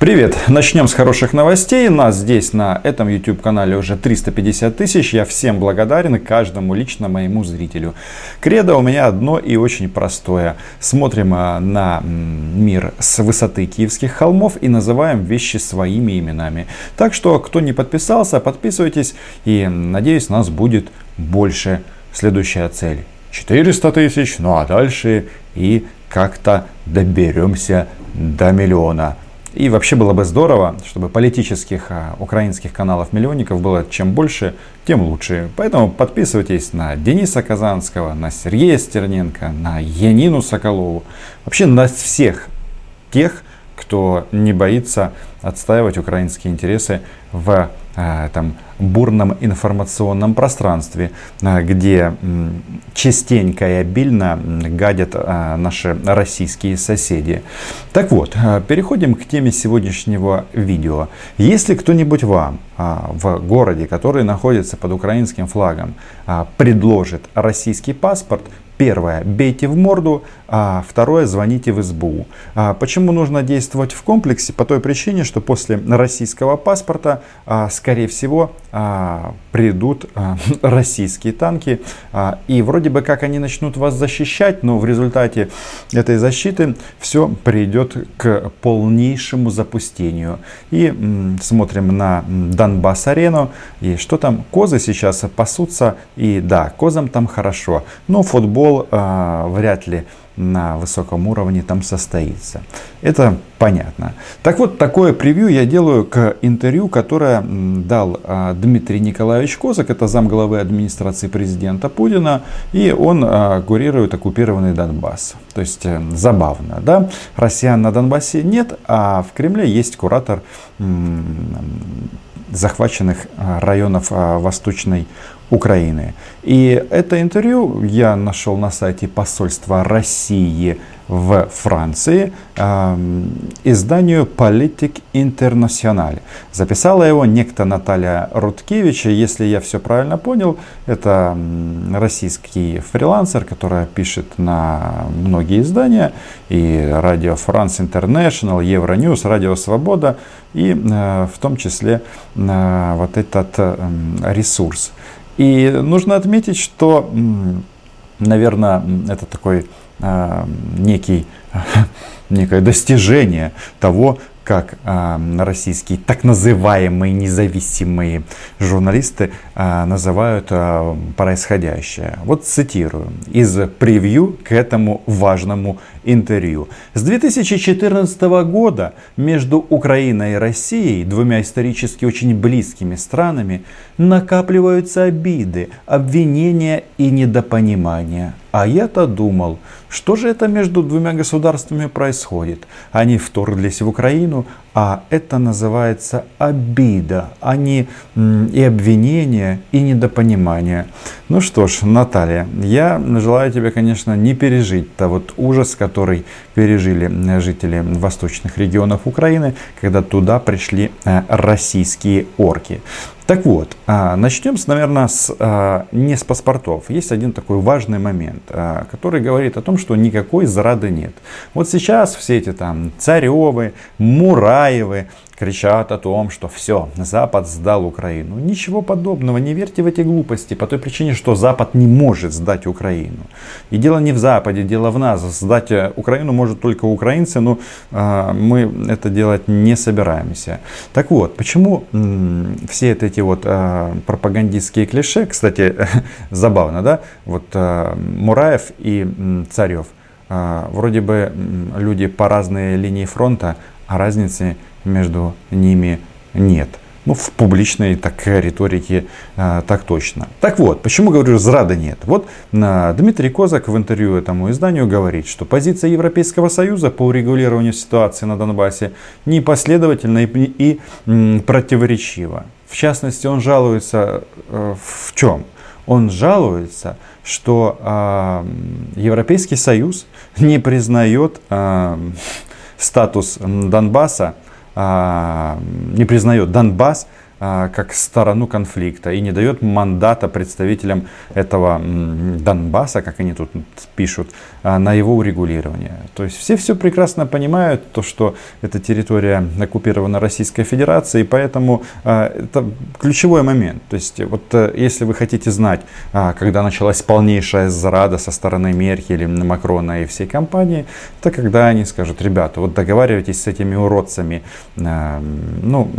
Привет! Начнем с хороших новостей. Нас здесь на этом YouTube канале уже 350 тысяч. Я всем благодарен, каждому лично моему зрителю. Кредо у меня одно и очень простое. Смотрим а, на мир с высоты киевских холмов и называем вещи своими именами. Так что, кто не подписался, подписывайтесь и надеюсь, нас будет больше. Следующая цель 400 тысяч, ну а дальше и как-то доберемся до миллиона. И вообще было бы здорово, чтобы политических а, украинских каналов-миллионников было чем больше, тем лучше. Поэтому подписывайтесь на Дениса Казанского, на Сергея Стерненко, на Янину Соколову. Вообще на всех тех, кто не боится отстаивать украинские интересы в э, там, бурном информационном пространстве, э, где частенько и обильно гадят э, наши российские соседи. Так вот, переходим к теме сегодняшнего видео. Если кто-нибудь вам в городе, который находится под украинским флагом, предложит российский паспорт, Первое, бейте в морду, а второе, звоните в СБУ. А почему нужно действовать в комплексе? По той причине, что после российского паспорта, а, скорее всего, а, придут а, российские танки. А, и вроде бы как они начнут вас защищать, но в результате этой защиты все придет к полнейшему запустению. И м, смотрим на Донбасс-арену. И что там? Козы сейчас пасутся. И да, козам там хорошо. Но футбол футбол э, вряд ли на высоком уровне там состоится. Это понятно. Так вот, такое превью я делаю к интервью, которое дал э, Дмитрий Николаевич Козак, это замглавы администрации президента Путина, и он э, курирует оккупированный Донбасс. То есть э, забавно, да? Россиян на Донбассе нет, а в Кремле есть куратор захваченных районов Восточной Украины. И это интервью я нашел на сайте посольства России в Франции э, изданию Politic International. Записала его некто Наталья Руткевич. Если я все правильно понял, это российский фрилансер, который пишет на многие издания. И Радио France International, Евроньюз, Радио Свобода. И э, в том числе э, вот этот э, ресурс. И нужно отметить, что, наверное, это такой э, некий, некое достижение того, как э, российские так называемые независимые журналисты называют э, происходящее. Вот цитирую из превью к этому важному интервью. С 2014 года между Украиной и Россией, двумя исторически очень близкими странами, накапливаются обиды, обвинения и недопонимания. А я-то думал, что же это между двумя государствами происходит? Они вторглись в Украину, а это называется обида, а не и обвинение, и недопонимание. Ну что ж, Наталья, я желаю тебе, конечно, не пережить то вот ужас, который пережили жители восточных регионов Украины, когда туда пришли э, российские орки. Так вот, а, начнем, наверное, с, а, не с паспортов. Есть один такой важный момент, который говорит о том, что никакой зрады нет. Вот сейчас все эти там Царевы, Мураевы, кричат о том, что все, Запад сдал Украину. Ничего подобного, не верьте в эти глупости, по той причине, что Запад не может сдать Украину. И дело не в Западе, дело в нас. Сдать э, Украину может только украинцы, но э, мы это делать не собираемся. Так вот, почему м, все эти вот э, пропагандистские клише, кстати, забавно, да, вот э, Мураев и м, Царев, э, вроде бы люди по разные линии фронта, разницы между ними нет. Ну, в публичной так, риторике а, так точно. Так вот, почему говорю, зрада нет? Вот а, Дмитрий Козак в интервью этому изданию говорит, что позиция Европейского Союза по урегулированию ситуации на Донбассе непоследовательна и, и м, противоречива. В частности, он жалуется э, в чем? Он жалуется, что э, Европейский Союз не признает э, статус Донбасса а, не признает Донбасс как сторону конфликта и не дает мандата представителям этого Донбасса, как они тут пишут, на его урегулирование. То есть все все прекрасно понимают, то, что эта территория оккупирована Российской Федерацией, поэтому это ключевой момент. То есть вот э, если вы хотите знать, когда началась полнейшая зрада со стороны Меркель, Макрона и всей компании, это когда они скажут, ребята, вот договаривайтесь с этими уродцами. Ну,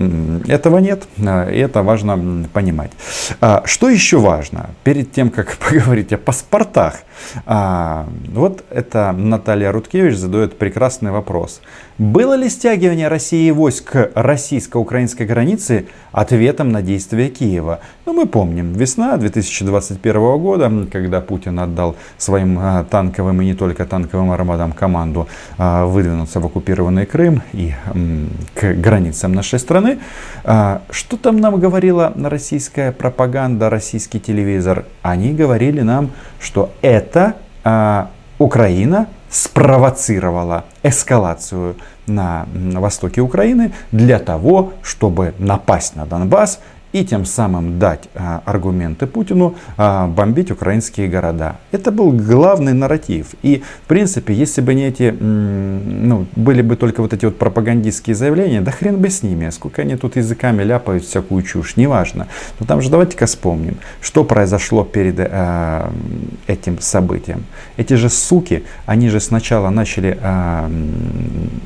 этого нет, и это важно понимать. А, что еще важно, перед тем, как поговорить о паспортах, а, вот это Наталья Руткевич задает прекрасный вопрос. Было ли стягивание России войск к российско-украинской границе ответом на действия Киева? Ну, мы помним, весна 2021 года, когда Путин отдал своим а, танковым и не только танковым армадам команду а, выдвинуться в оккупированный Крым и к границам нашей страны. А, что там нам говорила российская пропаганда, российский телевизор? Они говорили нам, что это Украина спровоцировала эскалацию на востоке Украины для того, чтобы напасть на Донбасс и тем самым дать а, аргументы Путину а, бомбить украинские города. Это был главный нарратив. И, в принципе, если бы не эти, ну, были бы только вот эти вот пропагандистские заявления, да хрен бы с ними, сколько они тут языками ляпают всякую чушь, неважно. Но там же давайте-ка вспомним, что произошло перед э, этим событием. Эти же суки, они же сначала начали э,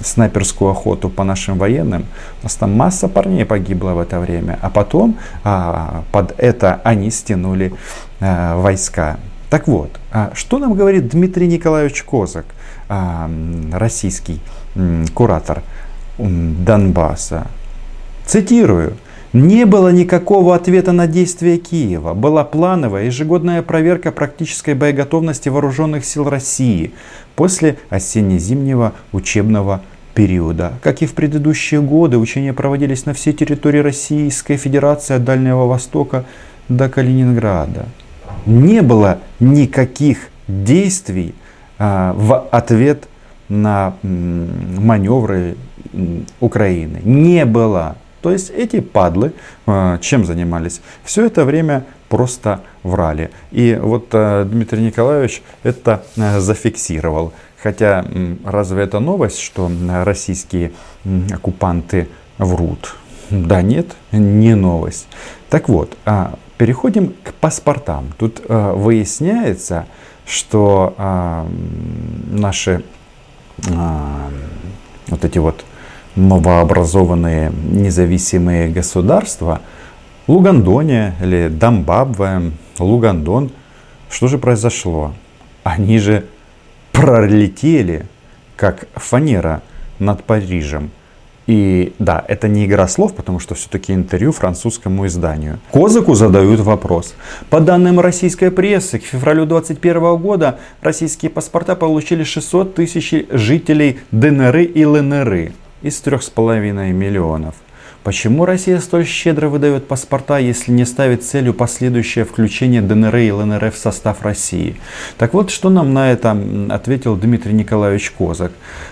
снайперскую охоту по нашим военным. У нас там масса парней погибла в это время. А потом а, под это они стянули а, войска. Так вот, а, что нам говорит Дмитрий Николаевич Козак, российский куратор Донбасса? Цитирую. Не было никакого ответа на действия Киева. Была плановая ежегодная проверка практической боеготовности вооруженных сил России после осенне-зимнего учебного периода. Как и в предыдущие годы, учения проводились на всей территории Российской Федерации от Дальнего Востока до Калининграда. Не было никаких действий а, в ответ на маневры Украины. Не было. То есть эти падлы а, чем занимались? Все это время просто врали. И вот а, Дмитрий Николаевич это а, зафиксировал. Хотя разве это новость, что российские оккупанты врут? Да нет, не новость. Так вот, а, переходим к паспортам. Тут а, выясняется, что а, наши вот эти вот новообразованные независимые государства, Лугандония или Дамбабве, Лугандон, что же произошло? Они же пролетели, как фанера над Парижем. И да, это не игра слов, потому что все-таки интервью французскому изданию. Козаку задают вопрос. По данным российской прессы, к февралю 2021 года российские паспорта получили 600 тысяч жителей ДНР и ЛНР из 3,5 миллионов. Почему Россия столь щедро выдает паспорта, если не ставит целью последующее включение ДНР и ЛНР в состав России? Так вот, что нам на это ответил Дмитрий Николаевич Козак.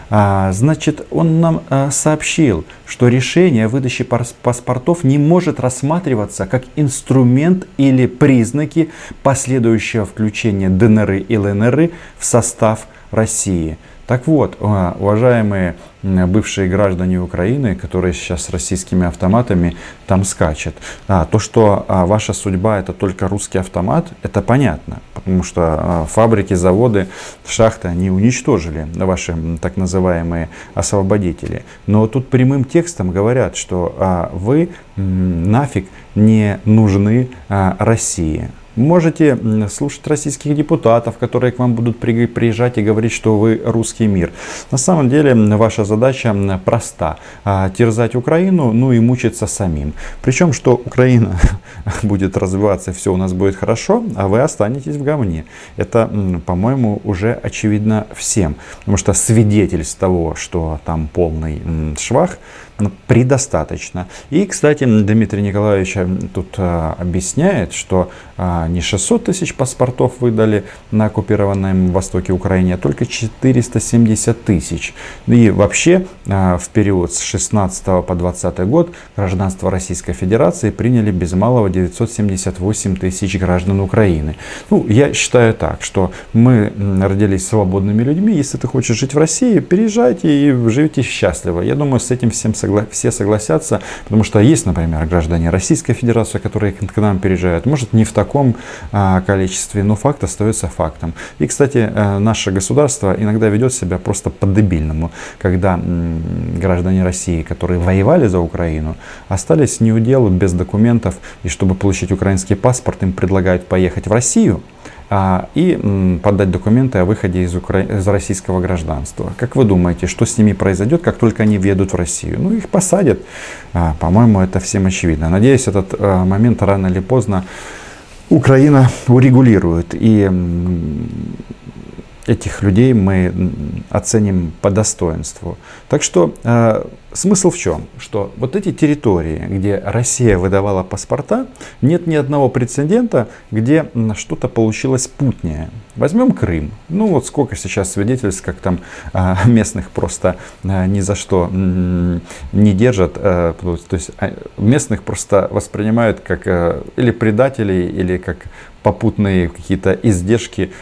А, значит, он нам а, сообщил, что решение о выдаче паспортов не может рассматриваться как инструмент или признаки последующего включения ДНР и ЛНР в состав России. Так вот, а, уважаемые бывшие граждане Украины, которые сейчас с российскими автоматами там скачут. А, то, что а, ваша судьба это только русский автомат, это понятно, потому что а, фабрики, заводы, шахты, они уничтожили ваши так называемые освободители. Но тут прямым текстом говорят, что а, вы нафиг не нужны а, России. Можете слушать российских депутатов, которые к вам будут приезжать и говорить, что вы русский мир. На самом деле ваша задача проста. А, терзать Украину, ну и мучиться самим. Причем, что Украина будет развиваться, все у нас будет хорошо, а вы останетесь в говне. Это, по-моему, уже очевидно всем. Потому что свидетельств того, что там полный швах, предостаточно. И, кстати, Дмитрий Николаевич тут а, объясняет, что а, не 600 тысяч паспортов выдали на оккупированном востоке Украине, а только 470 тысяч. И вообще в период с 16 по 20 год гражданство Российской Федерации приняли без малого 978 тысяч граждан Украины. Ну, я считаю так, что мы родились свободными людьми. Если ты хочешь жить в России, переезжайте и живите счастливо. Я думаю, с этим всем согла- все согласятся, потому что есть, например, граждане Российской Федерации, которые к нам переезжают. Может, не в таком а, количестве, но факт остается фактом. И, кстати, э, наше государство иногда ведет себя просто по-дебильному, когда граждане России, которые воевали за Украину, остались неудел без документов, и чтобы получить украинский паспорт, им предлагают поехать в Россию, а, и подать документы о выходе из, Укра... из российского гражданства. Как вы думаете, что с ними произойдет, как только они въедут в Россию? Ну, их посадят. А, по-моему, это всем очевидно. Надеюсь, этот а, момент рано или поздно Украина урегулирует. И этих людей мы оценим по достоинству. Так что э, смысл в чем? Что вот эти территории, где Россия выдавала паспорта, нет ни одного прецедента, где что-то получилось путнее. Возьмем Крым. Ну вот сколько сейчас свидетельств, как там э, местных просто э, ни за что э, не держат. Э, то есть э, местных просто воспринимают как э, или предателей, или как попутные какие-то издержки,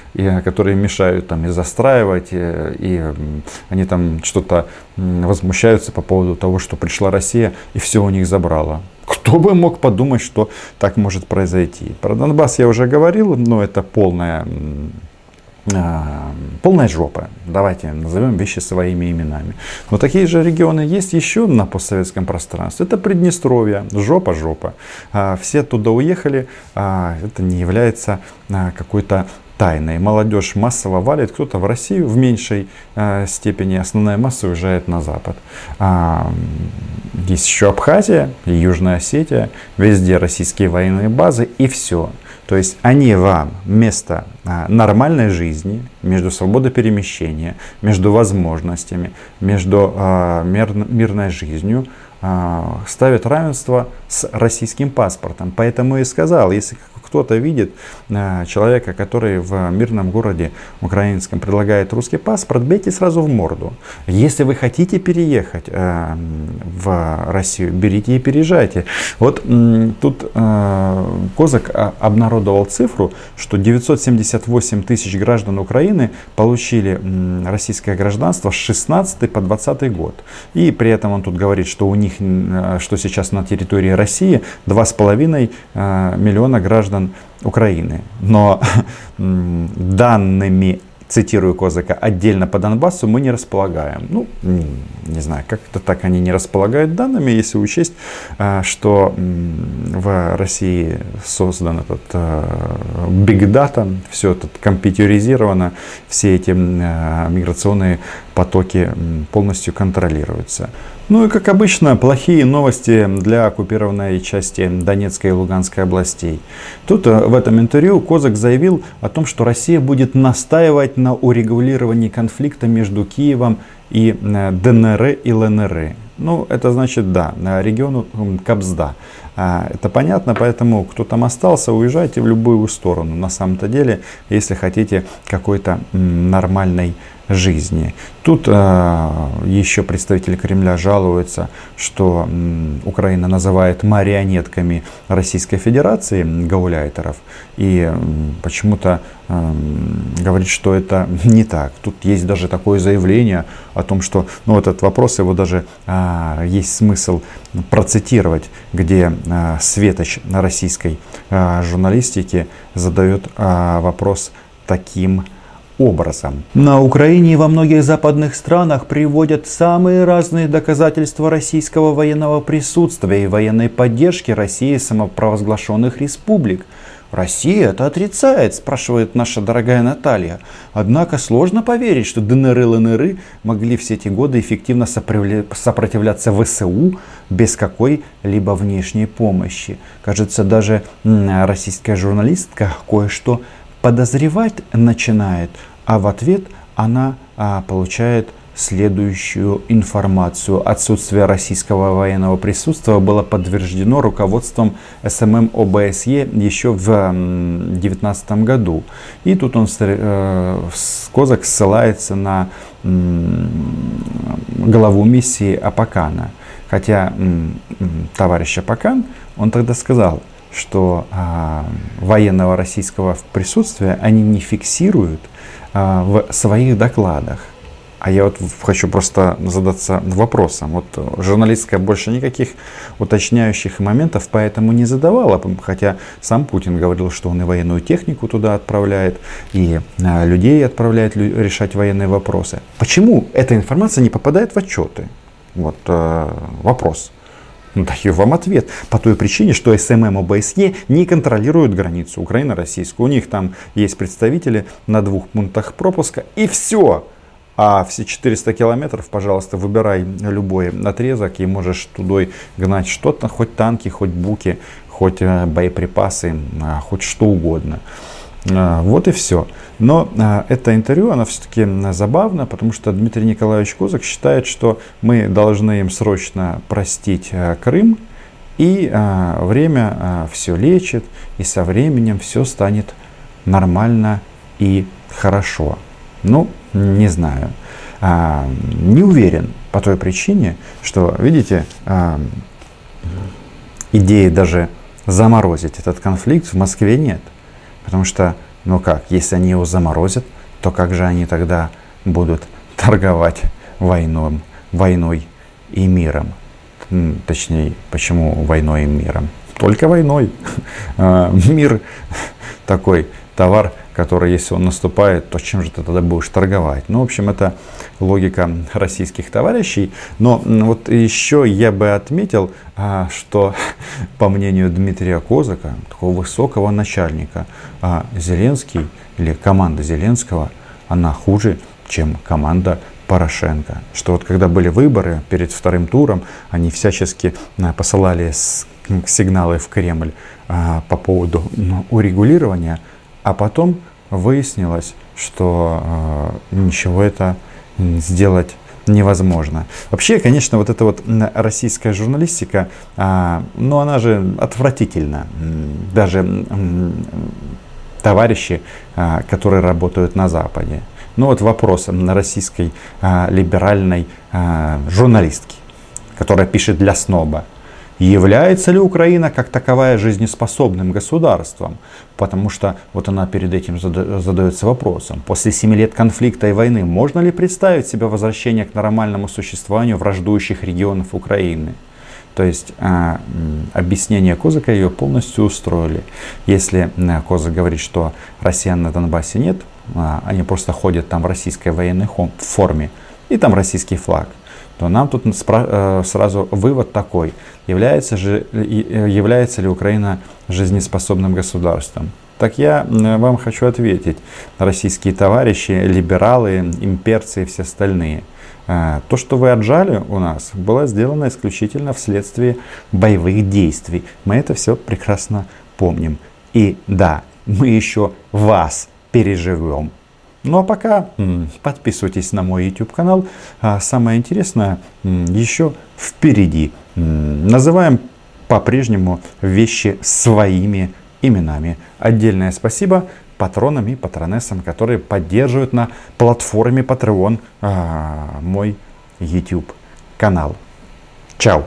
которые мешают там и застраивать, и они там что-то возмущаются по поводу того, что пришла Россия и все у них забрала. Кто бы мог подумать, что так может произойти? Про Донбасс я уже говорил, но это полная а, полная жопа. Давайте назовем вещи своими именами. Но такие же регионы есть еще на постсоветском пространстве. Это Приднестровье, жопа-жопа. А, все туда уехали, а, это не является какой-то тайной. Молодежь массово валит, кто-то в Россию в меньшей степени, основная масса уезжает на Запад. Есть еще Абхазия и Южная Осетия, везде российские военные базы и все. То есть они вам вместо а, нормальной жизни, между свободой перемещения, между возможностями, между а, мир, мирной жизнью а, ставят равенство с российским паспортом. Поэтому и сказал, если кто-то видит э, человека, который в мирном городе украинском предлагает русский паспорт, бейте сразу в морду. Если вы хотите переехать э, в Россию, берите и переезжайте. Вот тут э, Козак обнародовал цифру, что 978 тысяч граждан Украины получили российское гражданство с 16 по 20 год. И при этом он тут говорит, что у них, что сейчас на территории России 2,5 миллиона граждан граждан Украины. Но данными цитирую Козака, отдельно по Донбассу мы не располагаем. Ну, не знаю, как-то так они не располагают данными, если учесть, а, что в России создан этот data, все это компьютеризировано, все эти а, миграционные потоки полностью контролируются. Ну и как обычно, плохие новости для оккупированной части Донецкой и Луганской областей. Тут э, в этом интервью Козак заявил о том, что Россия будет настаивать на урегулировании конфликта между Киевом и э, ДНР и ЛНР. Ну, это значит, да, региону Кабзда. А, это понятно, поэтому кто там остался, уезжайте в любую сторону. На самом-то деле, если хотите какой-то нормальной жизни. Тут э, еще представители Кремля жалуются, что Украина называет марионетками Российской Федерации гауляйтеров. И почему-то э, говорит, что это не так. Тут есть даже такое заявление о том, что ну, этот вопрос, его даже э, есть смысл процитировать, где э, светоч российской э, журналистики задает э, вопрос таким образом образом. На Украине и во многих западных странах приводят самые разные доказательства российского военного присутствия и военной поддержки России самопровозглашенных республик. Россия это отрицает, спрашивает наша дорогая Наталья. Однако сложно поверить, что ДНР и ЛНР могли все эти годы эффективно сопротивляться ВСУ без какой-либо внешней помощи. Кажется, даже российская журналистка кое-что подозревать начинает а в ответ она а, получает следующую информацию. Отсутствие российского военного присутствия было подтверждено руководством СММ ОБСЕ еще в 2019 году. И тут он, э, Козак ссылается на главу миссии Апакана. Хотя товарищ Апакан, он тогда сказал, что а, военного российского присутствия они не фиксируют а, в своих докладах. А я вот хочу просто задаться вопросом. Вот журналистская больше никаких уточняющих моментов поэтому не задавала. Хотя сам Путин говорил, что он и военную технику туда отправляет, и а, людей отправляет решать военные вопросы. Почему эта информация не попадает в отчеты? Вот э, вопрос. Даю вам ответ. По той причине, что СММ ОБСЕ не контролируют границу Украины-российскую. У них там есть представители на двух пунктах пропуска и все. А все 400 километров, пожалуйста, выбирай любой отрезок и можешь туда гнать что-то, хоть танки, хоть буки, хоть э, боеприпасы, а, хоть что угодно. А, вот и все. Но а, это интервью, оно все-таки забавно, потому что Дмитрий Николаевич Козак считает, что мы должны им срочно простить э, Крым, и время все лечит, и со временем все станет нормально и хорошо. Ну, не знаю. А, не уверен по той причине, что, видите, а, идеи даже заморозить этот конфликт в Москве нет. Потому что, ну как, если они его заморозят, то как же они тогда будут торговать войной, войной и миром? Точнее, почему войной и миром? Только войной. А, мир такой товар, который, если он наступает, то чем же ты тогда будешь торговать? Ну, в общем, это логика российских товарищей. Но вот еще я бы отметил, а, что, по мнению Дмитрия Козака, такого высокого начальника, а, Зеленский или команда Зеленского, она хуже, чем команда Порошенко. Что вот когда были выборы перед вторым туром, они всячески а, посылали сигналы в Кремль по поводу ну, урегулирования а потом выяснилось, что э, ничего это сделать невозможно. Вообще, конечно, вот эта вот российская журналистика, э, ну она же отвратительна. Даже э, товарищи, э, которые работают на Западе. Ну вот вопрос на российской э, либеральной э, журналистки, которая пишет для сноба. Является ли Украина как таковая жизнеспособным государством? Потому что вот она перед этим задается вопросом. После семи лет конфликта и войны можно ли представить себе возвращение к нормальному существованию враждующих регионов Украины? То есть э, объяснение Козака ее полностью устроили. Если э, Козак говорит, что россиян на Донбассе нет, э, они просто ходят там в российской военной форме, и там российский флаг то нам тут э, сразу вывод такой. Является, же, э, является ли Украина жизнеспособным государством? Так я вам хочу ответить, российские товарищи, либералы, имперцы и все остальные. Э, то, что вы отжали у нас, было сделано исключительно вследствие боевых действий. Мы это все прекрасно помним. И да, мы еще вас переживем. Ну а пока подписывайтесь на мой YouTube канал. А самое интересное еще впереди. Называем по-прежнему вещи своими именами. Отдельное спасибо патронам и патронессам, которые поддерживают на платформе Patreon а, мой YouTube канал. Чао!